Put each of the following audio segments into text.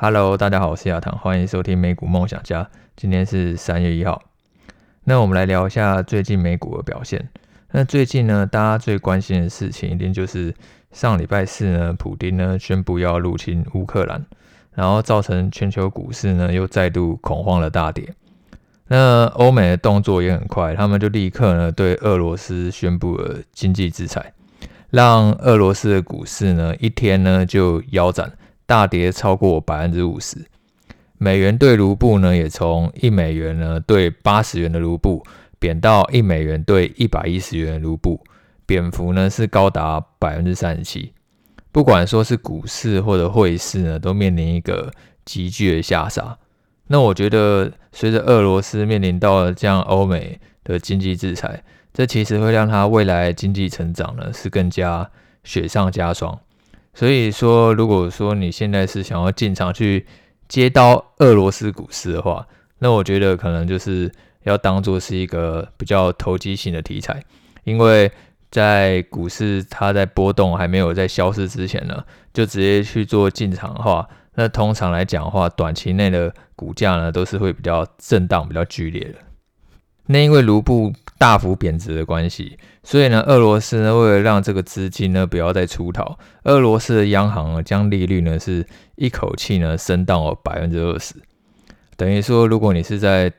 Hello，大家好，我是亚堂，欢迎收听美股梦想家。今天是三月一号，那我们来聊一下最近美股的表现。那最近呢，大家最关心的事情一定就是上礼拜四呢，普丁呢宣布要入侵乌克兰，然后造成全球股市呢又再度恐慌的大跌。那欧美的动作也很快，他们就立刻呢对俄罗斯宣布了经济制裁，让俄罗斯的股市呢一天呢就腰斩。大跌超过百分之五十，美元兑卢布呢也从一美元呢兑八十元的卢布贬到一美元兑一百一十元的卢布，贬幅呢是高达百分之三十七。不管说是股市或者汇市呢，都面临一个急剧的下杀。那我觉得，随着俄罗斯面临到了这样欧美的经济制裁，这其实会让它未来经济成长呢是更加雪上加霜。所以说，如果说你现在是想要进场去接刀俄罗斯股市的话，那我觉得可能就是要当做是一个比较投机性的题材，因为在股市它在波动还没有在消失之前呢，就直接去做进场的话，那通常来讲的话，短期内的股价呢都是会比较震荡、比较剧烈的。那因为卢布大幅贬值的关系，所以呢，俄罗斯呢为了让这个资金呢不要再出逃，俄罗斯的央行呢将利率呢是一口气呢升到了百分之二十，等于说，如果你是在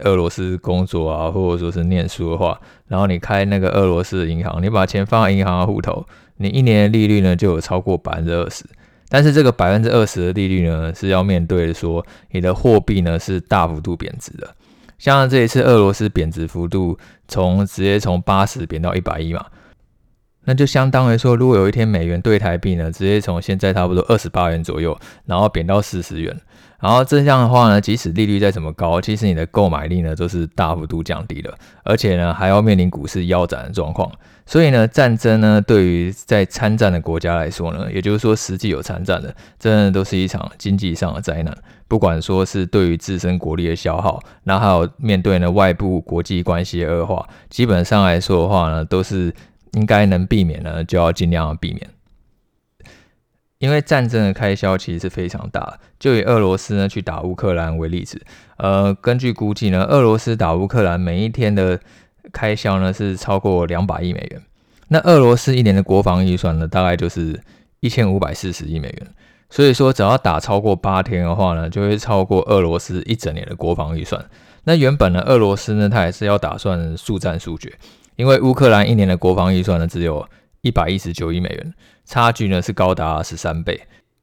俄罗斯工作啊，或者说是念书的话，然后你开那个俄罗斯的银行，你把钱放在银行的户头，你一年的利率呢就有超过百分之二十，但是这个百分之二十的利率呢是要面对说你的货币呢是大幅度贬值的。像这一次俄罗斯贬值幅度从直接从八十贬到一百一嘛，那就相当于说，如果有一天美元兑台币呢，直接从现在差不多二十八元左右，然后贬到四十元，然后这样的话呢，即使利率再怎么高，其实你的购买力呢都是大幅度降低了，而且呢还要面临股市腰斩的状况。所以呢，战争呢对于在参战的国家来说呢，也就是说实际有参战的，真的都是一场经济上的灾难。不管说是对于自身国力的消耗，那还有面对呢外部国际关系的恶化，基本上来说的话呢，都是应该能避免呢，就要尽量避免。因为战争的开销其实是非常大，就以俄罗斯呢去打乌克兰为例子，呃，根据估计呢，俄罗斯打乌克兰每一天的开销呢是超过两百亿美元，那俄罗斯一年的国防预算呢，大概就是一千五百四十亿美元。所以说，只要打超过八天的话呢，就会超过俄罗斯一整年的国防预算。那原本呢，俄罗斯呢，它也是要打算速战速决，因为乌克兰一年的国防预算呢，只有一百一十九亿美元，差距呢是高达十三倍。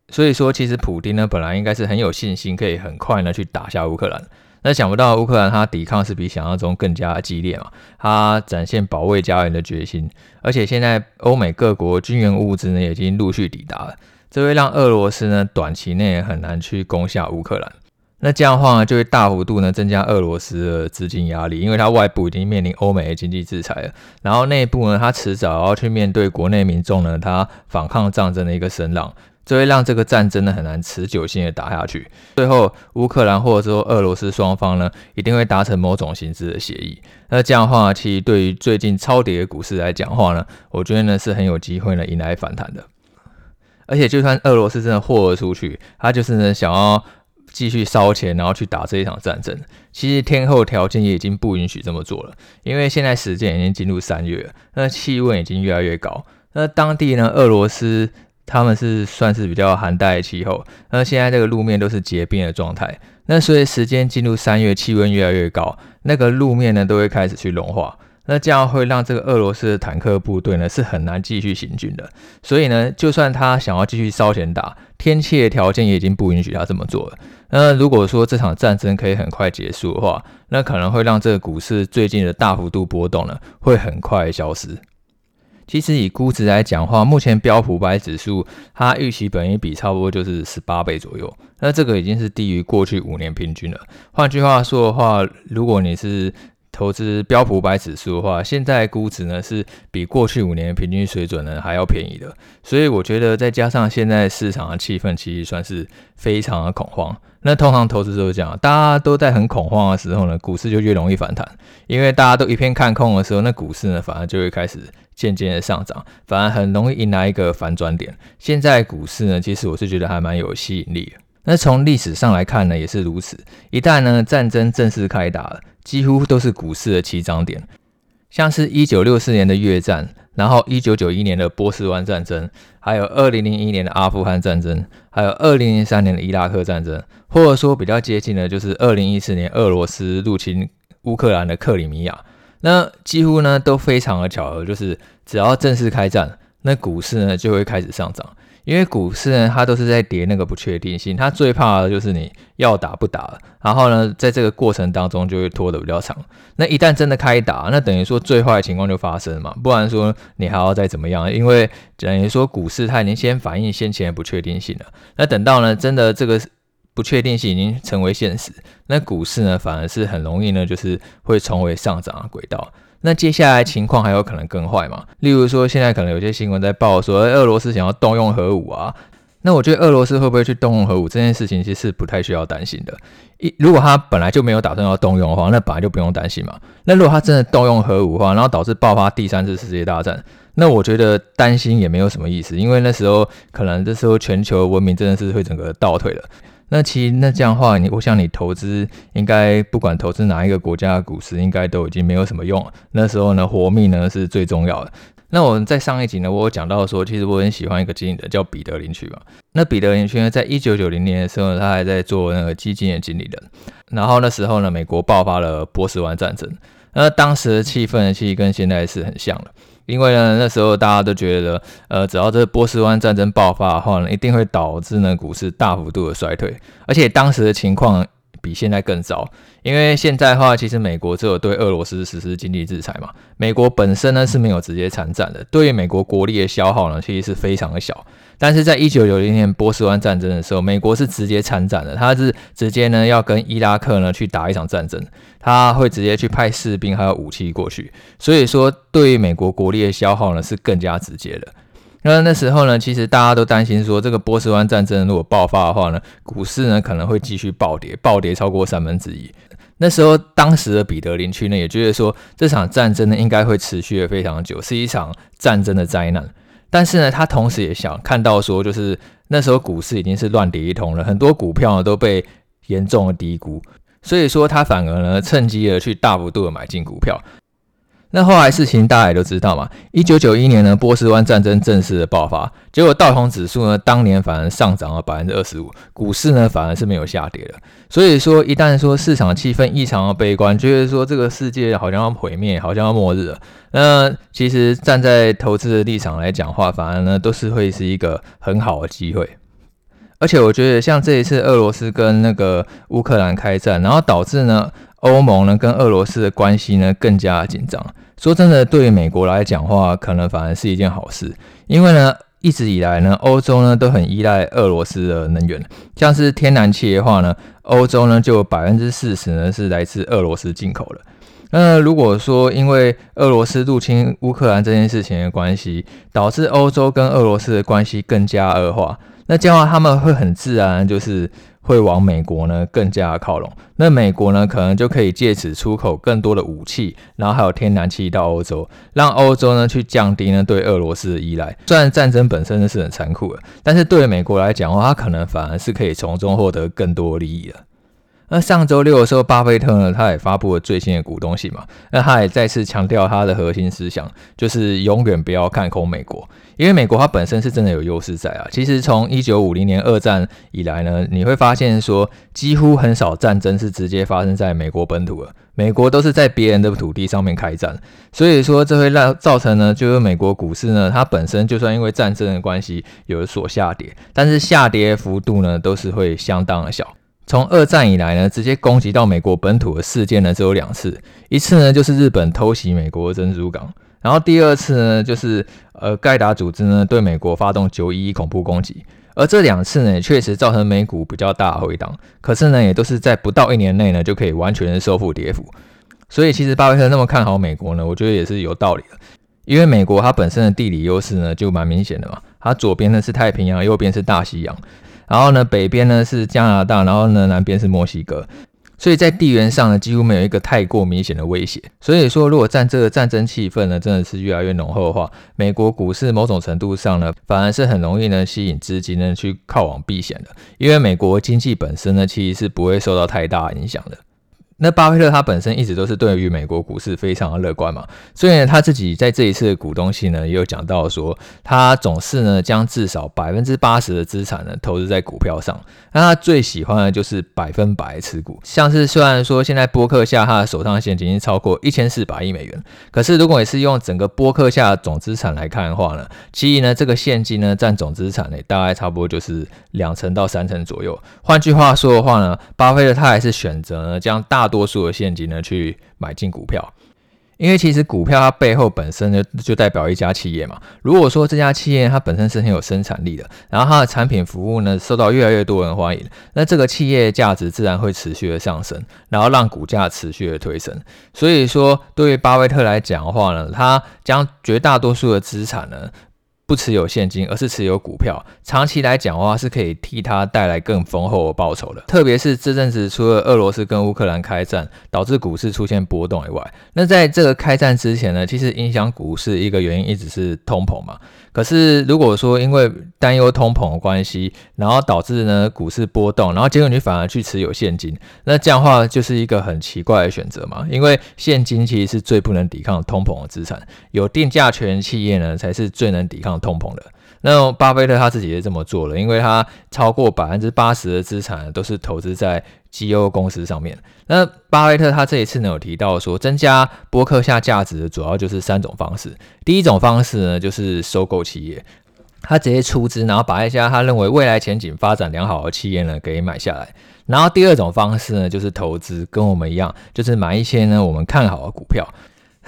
所以说，其实普丁呢，本来应该是很有信心，可以很快呢去打下乌克兰。那想不到乌克兰它抵抗是比想象中更加激烈嘛，它展现保卫家园的决心，而且现在欧美各国军援物资呢，已经陆续抵达了。这会让俄罗斯呢短期内很难去攻下乌克兰，那这样的话呢，就会大幅度呢增加俄罗斯的资金压力，因为它外部已经面临欧美的经济制裁了，然后内部呢，它迟早要去面对国内民众呢，它反抗战争的一个声浪，这会让这个战争呢很难持久性的打下去。最后，乌克兰或者说俄罗斯双方呢，一定会达成某种形式的协议。那这样的话，其实对于最近超跌的股市来讲话呢，我觉得呢是很有机会呢迎来反弹的。而且，就算俄罗斯真的豁了出去，他就是呢想要继续烧钱，然后去打这一场战争。其实天候条件也已经不允许这么做了，因为现在时间已经进入三月了，那气温已经越来越高。那当地呢，俄罗斯他们是算是比较寒带气候，那现在这个路面都是结冰的状态。那随着时间进入三月，气温越来越高，那个路面呢都会开始去融化。那这样会让这个俄罗斯的坦克部队呢是很难继续行军的，所以呢，就算他想要继续烧钱打，天气的条件也已经不允许他这么做了。那如果说这场战争可以很快结束的话，那可能会让这个股市最近的大幅度波动呢会很快消失。其实以估值来讲的话，目前标普白指数它预期本一比差不多就是十八倍左右，那这个已经是低于过去五年平均了。换句话说的话，如果你是投资标普五百指数的话，现在估值呢是比过去五年平均水准呢还要便宜的，所以我觉得再加上现在市场的气氛其实算是非常的恐慌。那通常投资者都讲，大家都在很恐慌的时候呢，股市就越容易反弹，因为大家都一片看空的时候，那股市呢反而就会开始渐渐的上涨，反而很容易迎来一个反转点。现在股市呢，其实我是觉得还蛮有吸引力。那从历史上来看呢，也是如此。一旦呢战争正式开打了，几乎都是股市的起涨点。像是一九六四年的越战，然后一九九一年的波斯湾战争，还有二零零一年的阿富汗战争，还有二零零三年的伊拉克战争，或者说比较接近的，就是二零一四年俄罗斯入侵乌克兰的克里米亚。那几乎呢都非常的巧合，就是只要正式开战，那股市呢就会开始上涨。因为股市呢，它都是在跌那个不确定性，它最怕的就是你要打不打，然后呢，在这个过程当中就会拖得比较长。那一旦真的开打，那等于说最坏的情况就发生嘛，不然说你还要再怎么样？因为等于说股市它已经先反映先前的不确定性了。那等到呢，真的这个不确定性已经成为现实，那股市呢，反而是很容易呢，就是会重回上涨的轨道。那接下来情况还有可能更坏嘛？例如说，现在可能有些新闻在报说，俄罗斯想要动用核武啊。那我觉得俄罗斯会不会去动用核武这件事情，其实是不太需要担心的。一如果他本来就没有打算要动用的话，那本来就不用担心嘛。那如果他真的动用核武的话，然后导致爆发第三次世界大战，那我觉得担心也没有什么意思，因为那时候可能这时候全球文明真的是会整个倒退了。那其实那这样的话，你我想你投资应该不管投资哪一个国家的股市，应该都已经没有什么用了。那时候呢，活命呢是最重要的。那我们在上一集呢，我有讲到说，其实我很喜欢一个经理人叫彼得林区嘛。那彼得林区呢，在一九九零年的时候，他还在做那个基金的经理人。然后那时候呢，美国爆发了波斯湾战争。那当时的气氛其实跟现在是很像的。因为呢，那时候大家都觉得，呃，只要这波斯湾战争爆发的话呢，一定会导致呢股市大幅度的衰退，而且当时的情况比现在更糟。因为现在的话，其实美国只有对俄罗斯实施经济制裁嘛，美国本身呢是没有直接参战的，对于美国国力的消耗呢，其实是非常的小。但是在一九九零年波斯湾战争的时候，美国是直接参战的，他是直接呢要跟伊拉克呢去打一场战争，他会直接去派士兵还有武器过去，所以说对于美国国力的消耗呢是更加直接的。那那时候呢，其实大家都担心说，这个波斯湾战争如果爆发的话呢，股市呢可能会继续暴跌，暴跌超过三分之一。那时候当时的彼得林区呢也觉得说，这场战争呢应该会持续的非常久，是一场战争的灾难。但是呢，他同时也想看到说，就是那时候股市已经是乱跌一通了，很多股票呢都被严重的低估，所以说他反而呢趁机而去大幅度的买进股票。那后来事情大家也都知道嘛，一九九一年呢，波斯湾战争正式的爆发，结果道琼指数呢当年反而上涨了百分之二十五，股市呢反而是没有下跌的。所以说，一旦说市场气氛异常的悲观，觉得说这个世界好像要毁灭，好像要末日了，那其实站在投资的立场来讲话，反而呢都是会是一个很好的机会。而且我觉得像这一次俄罗斯跟那个乌克兰开战，然后导致呢。欧盟呢跟俄罗斯的关系呢更加紧张。说真的，对于美国来讲话，可能反而是一件好事，因为呢一直以来呢欧洲呢都很依赖俄罗斯的能源，像是天然气的话呢，欧洲呢就百分之四十呢是来自俄罗斯进口的。那如果说因为俄罗斯入侵乌克兰这件事情的关系，导致欧洲跟俄罗斯的关系更加恶化，那这样话他们会很自然就是。会往美国呢更加靠拢，那美国呢可能就可以借此出口更多的武器，然后还有天然气到欧洲，让欧洲呢去降低呢对俄罗斯的依赖。虽然战争本身呢是很残酷的，但是对美国来讲的话，它可能反而是可以从中获得更多利益的。那上周六的时候，巴菲特呢他也发布了最新的股东信嘛，那他也再次强调他的核心思想，就是永远不要看空美国。因为美国它本身是真的有优势在啊，其实从一九五零年二战以来呢，你会发现说几乎很少战争是直接发生在美国本土的，美国都是在别人的土地上面开战，所以说这会让造成呢，就是美国股市呢，它本身就算因为战争的关系有所下跌，但是下跌幅度呢都是会相当的小。从二战以来呢，直接攻击到美国本土的事件呢只有两次，一次呢就是日本偷袭美国珍珠港。然后第二次呢，就是呃盖达组织呢对美国发动九一一恐怖攻击，而这两次呢，也确实造成美股比较大的回档，可是呢，也都是在不到一年内呢就可以完全收复跌幅。所以其实巴菲特那么看好美国呢，我觉得也是有道理的，因为美国它本身的地理优势呢就蛮明显的嘛，它左边呢是太平洋，右边是大西洋，然后呢北边呢是加拿大，然后呢南边是墨西哥。所以在地缘上呢，几乎没有一个太过明显的威胁。所以说，如果战这个战争气氛呢，真的是越来越浓厚的话，美国股市某种程度上呢，反而是很容易呢吸引资金呢去靠往避险的，因为美国经济本身呢，其实是不会受到太大影响的。那巴菲特他本身一直都是对于美国股市非常的乐观嘛，所以呢，他自己在这一次的股东信呢也有讲到说，他总是呢将至少百分之八十的资产呢投资在股票上。那他最喜欢的就是百分百持股，像是虽然说现在波克夏他的手上现金已经超过一千四百亿美元，可是如果也是用整个波克夏总资产来看的话呢，其实呢这个现金呢占总资产呢大概差不多就是两成到三成左右。换句话说的话呢，巴菲特他还是选择呢将大多数的现金呢去买进股票，因为其实股票它背后本身呢就代表一家企业嘛。如果说这家企业它本身是很有生产力的，然后它的产品服务呢受到越来越多人欢迎，那这个企业价值自然会持续的上升，然后让股价持续的推升。所以说，对于巴菲特来讲的话呢，他将绝大多数的资产呢。不持有现金，而是持有股票。长期来讲的话，是可以替他带来更丰厚的报酬的。特别是这阵子，除了俄罗斯跟乌克兰开战导致股市出现波动以外，那在这个开战之前呢，其实影响股市一个原因一直是通膨嘛。可是如果说因为担忧通膨的关系，然后导致呢股市波动，然后结果你反而去持有现金，那这样的话就是一个很奇怪的选择嘛。因为现金其实是最不能抵抗通膨的资产，有定价权企业呢才是最能抵抗通膨的。那巴菲特他自己也这么做了，因为他超过百分之八十的资产都是投资在绩优公司上面。那巴菲特他这一次呢有提到说，增加波克夏价值的主要就是三种方式。第一种方式呢就是收购企业，他直接出资，然后把一家他认为未来前景发展良好的企业呢给买下来。然后第二种方式呢就是投资，跟我们一样，就是买一些呢我们看好的股票。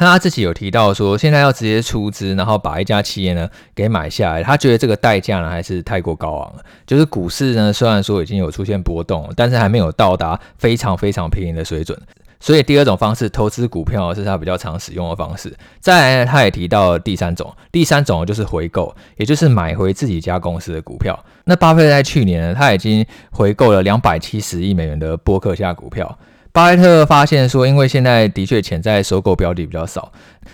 他自己有提到说，现在要直接出资，然后把一家企业呢给买下来，他觉得这个代价呢还是太过高昂了。就是股市呢虽然说已经有出现波动，但是还没有到达非常非常便宜的水准。所以第二种方式，投资股票是他比较常使用的方式。再来，他也提到了第三种，第三种就是回购，也就是买回自己家公司的股票。那巴菲特在去年呢，他已经回购了两百七十亿美元的波克夏股票。巴菲特发现说，因为现在的确潜在收购标的比较少，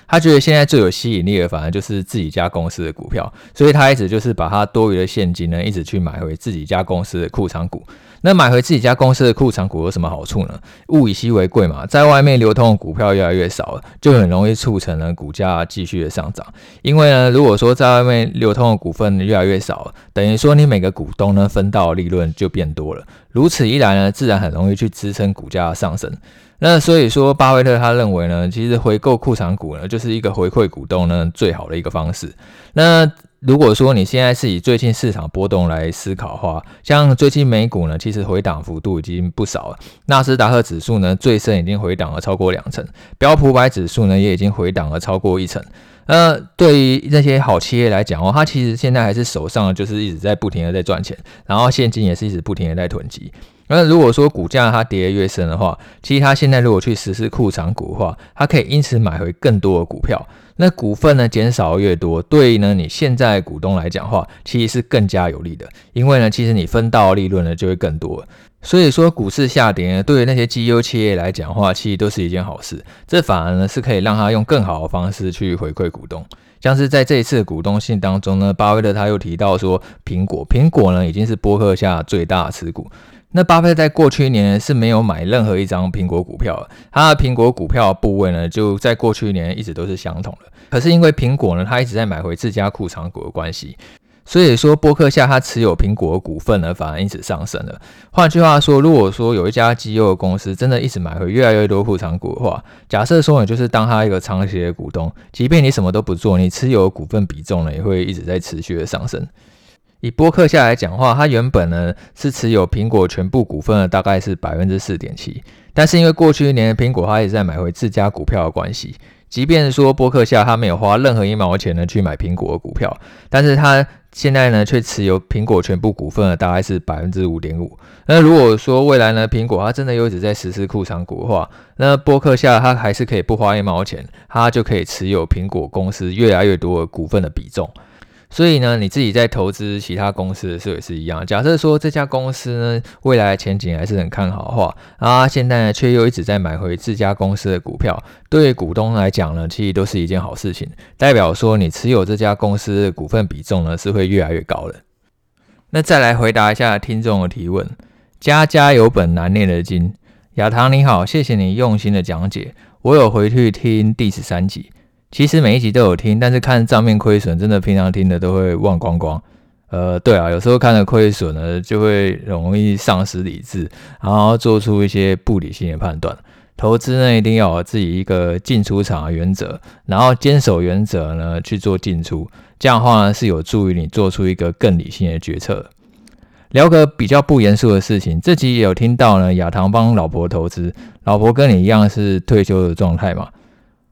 他觉得现在最有吸引力的反而就是自己家公司的股票，所以他一直就是把他多余的现金呢，一直去买回自己家公司的库藏股。那买回自己家公司的库藏股有什么好处呢？物以稀为贵嘛，在外面流通的股票越来越少了，就很容易促成了股价继续的上涨。因为呢，如果说在外面流通的股份越来越少，等于说你每个股东呢分到的利润就变多了。如此一来呢，自然很容易去支撑股价的上升。那所以说，巴菲特他认为呢，其实回购库藏股呢，就是一个回馈股东呢最好的一个方式。那如果说你现在是以最近市场波动来思考的话，像最近美股呢，其实回档幅度已经不少了。纳斯达克指数呢，最深已经回档了超过两成，标普百指数呢，也已经回档了超过一成。呃，对于那些好企业来讲哦，它其实现在还是手上就是一直在不停的在赚钱，然后现金也是一直不停的在囤积。那如果说股价它跌得越深的话，其实它现在如果去实施库藏股的话，它可以因此买回更多的股票。那股份呢减少越多，对于呢你现在股东来讲的话，其实是更加有利的，因为呢其实你分到的利润呢就会更多。所以说股市下跌呢，对于那些绩优企业来讲的话，其实都是一件好事。这反而呢是可以让他用更好的方式去回馈股东。像是在这一次股东信当中呢，巴菲特他又提到说，苹果苹果呢已经是波克下最大的持股。那巴菲特在过去一年是没有买任何一张苹果股票，他的苹果股票部位呢，就在过去一年一直都是相同的。可是因为苹果呢，他一直在买回自家库藏股的关系，所以说波克夏他持有苹果股份呢，反而因此上升了。换句话说，如果说有一家绩优的公司真的一直买回越来越多库藏股的话，假设说你就是当他一个长期的股东，即便你什么都不做，你持有的股份比重呢，也会一直在持续的上升。以波克夏来讲话，它原本呢是持有苹果全部股份的，大概是百分之四点七。但是因为过去一年苹果它一直在买回自家股票的关系，即便说波克夏它没有花任何一毛钱呢去买苹果的股票，但是它现在呢却持有苹果全部股份的大概是百分之五点五。那如果说未来呢苹果它真的又一直在实施库藏股的话，那波克夏它还是可以不花一毛钱，它就可以持有苹果公司越来越多的股份的比重。所以呢，你自己在投资其他公司的时候也是一样。假设说这家公司呢，未来前景还是很看好的话，啊，现在呢却又一直在买回自家公司的股票，对股东来讲呢，其实都是一件好事情，代表说你持有这家公司的股份比重呢是会越来越高的。那再来回答一下听众的提问：家家有本难念的经。亚堂你好，谢谢你用心的讲解，我有回去听第十三集。其实每一集都有听，但是看账面亏损，真的平常听的都会忘光光。呃，对啊，有时候看了亏损呢，就会容易丧失理智，然后做出一些不理性的判断。投资呢，一定要有自己一个进出场的原则，然后坚守原则呢去做进出，这样的话呢是有助于你做出一个更理性的决策。聊个比较不严肃的事情，这集也有听到呢，亚堂帮老婆投资，老婆跟你一样是退休的状态嘛？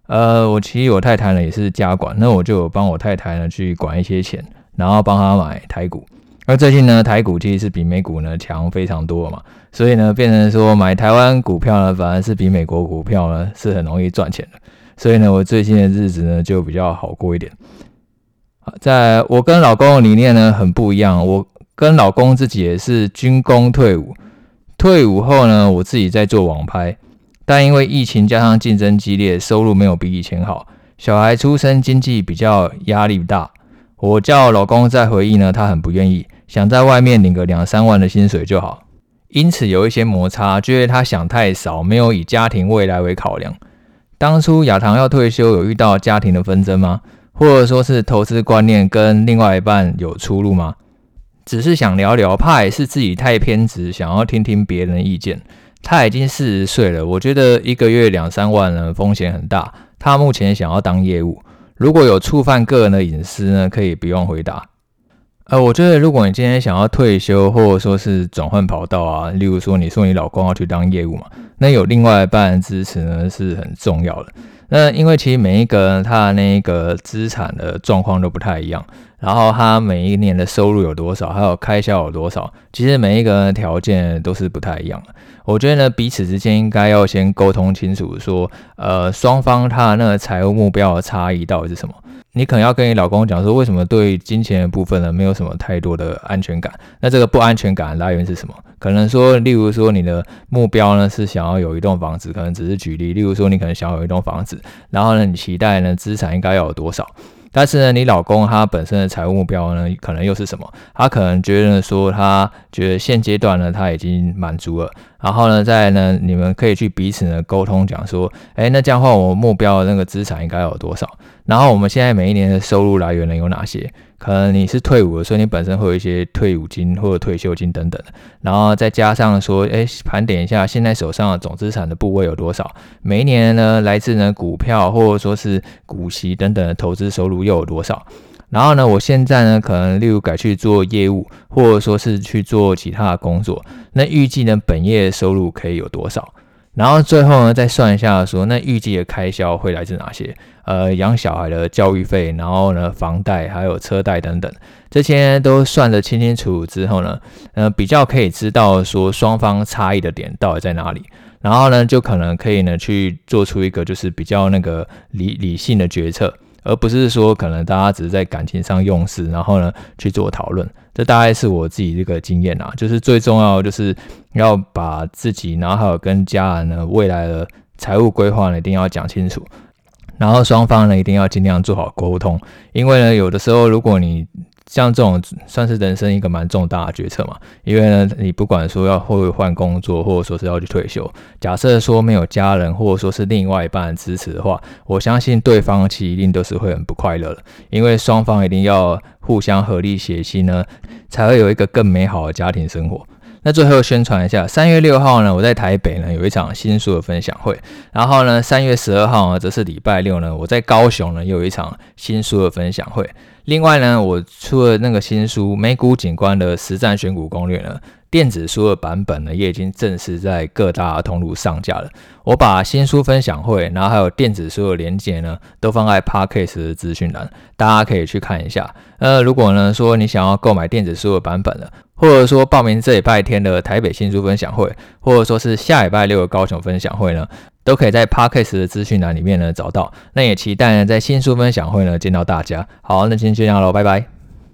呃，我其实我太太呢也是家管，那我就帮我太太呢去管一些钱，然后帮她买台股。那最近呢，台股其实是比美股呢强非常多嘛，所以呢，变成说买台湾股票呢，反而是比美国股票呢是很容易赚钱的。所以呢，我最近的日子呢就比较好过一点。在我跟老公的理念呢很不一样，我跟老公自己也是军工退伍，退伍后呢，我自己在做网拍。但因为疫情加上竞争激烈，收入没有比以前好，小孩出生经济比较压力大。我叫老公再回忆呢，他很不愿意，想在外面领个两三万的薪水就好。因此有一些摩擦，觉得他想太少，没有以家庭未来为考量。当初亚堂要退休，有遇到家庭的纷争吗？或者说是投资观念跟另外一半有出入吗？只是想聊聊，怕也是自己太偏执，想要听听别人的意见。他已经四十岁了，我觉得一个月两三万呢，风险很大。他目前想要当业务，如果有触犯个人的隐私呢，可以不用回答。呃，我觉得如果你今天想要退休，或者说是转换跑道啊，例如说你说你老公要去当业务嘛，那有另外一半支持呢是很重要的。那因为其实每一个人他的那个资产的状况都不太一样。然后他每一年的收入有多少，还有开销有多少，其实每一个人的条件都是不太一样的。我觉得呢，彼此之间应该要先沟通清楚，说，呃，双方他的那个财务目标的差异到底是什么？你可能要跟你老公讲说，为什么对金钱的部分呢，没有什么太多的安全感？那这个不安全感来源是什么？可能说，例如说你的目标呢是想要有一栋房子，可能只是举例，例如说你可能想要有一栋房子，然后呢，你期待呢资产应该要有多少？但是呢，你老公他本身的财务目标呢，可能又是什么？他可能觉得说，他觉得现阶段呢，他已经满足了。然后呢，再呢，你们可以去彼此呢沟通，讲说，哎，那这样的话，我目标的那个资产应该有多少？然后我们现在每一年的收入来源呢有哪些？可能你是退伍的，所以你本身会有一些退伍金或者退休金等等，然后再加上说，哎，盘点一下现在手上的总资产的部位有多少？每一年呢，来自呢股票或者说是股息等等的投资收入又有多少？然后呢，我现在呢，可能例如改去做业务，或者说是去做其他的工作，那预计呢，本业收入可以有多少？然后最后呢，再算一下说，那预计的开销会来自哪些？呃，养小孩的教育费，然后呢，房贷还有车贷等等，这些都算得清清楚楚之后呢，呃，比较可以知道说双方差异的点到底在哪里，然后呢，就可能可以呢去做出一个就是比较那个理理性的决策。而不是说可能大家只是在感情上用事，然后呢去做讨论，这大概是我自己这个经验啊。就是最重要就是要把自己，然后还有跟家人呢未来的财务规划呢一定要讲清楚，然后双方呢一定要尽量做好沟通，因为呢有的时候如果你像这种算是人生一个蛮重大的决策嘛，因为呢，你不管说要会不会换工作，或者说是要去退休，假设说没有家人或者说是另外一半支持的话，我相信对方其实一定都是会很不快乐的，因为双方一定要互相合力协心呢，才会有一个更美好的家庭生活。那最后宣传一下，三月六号呢，我在台北呢有一场新书的分享会，然后呢，三月十二号呢，则是礼拜六呢，我在高雄呢又有一场新书的分享会。另外呢，我出了那个新书《美股景观的实战选股攻略》呢，电子书的版本呢也已经正式在各大通路上架了。我把新书分享会，然后还有电子书的连接呢，都放在 Podcast 的资讯栏，大家可以去看一下。呃，如果呢说你想要购买电子书的版本呢，或者说报名这礼拜天的台北新书分享会，或者说是下礼拜六的高雄分享会呢，都可以在 Podcast 的资讯栏里面呢找到。那也期待呢在新书分享会呢见到大家。好，那今天就这样喽，拜拜。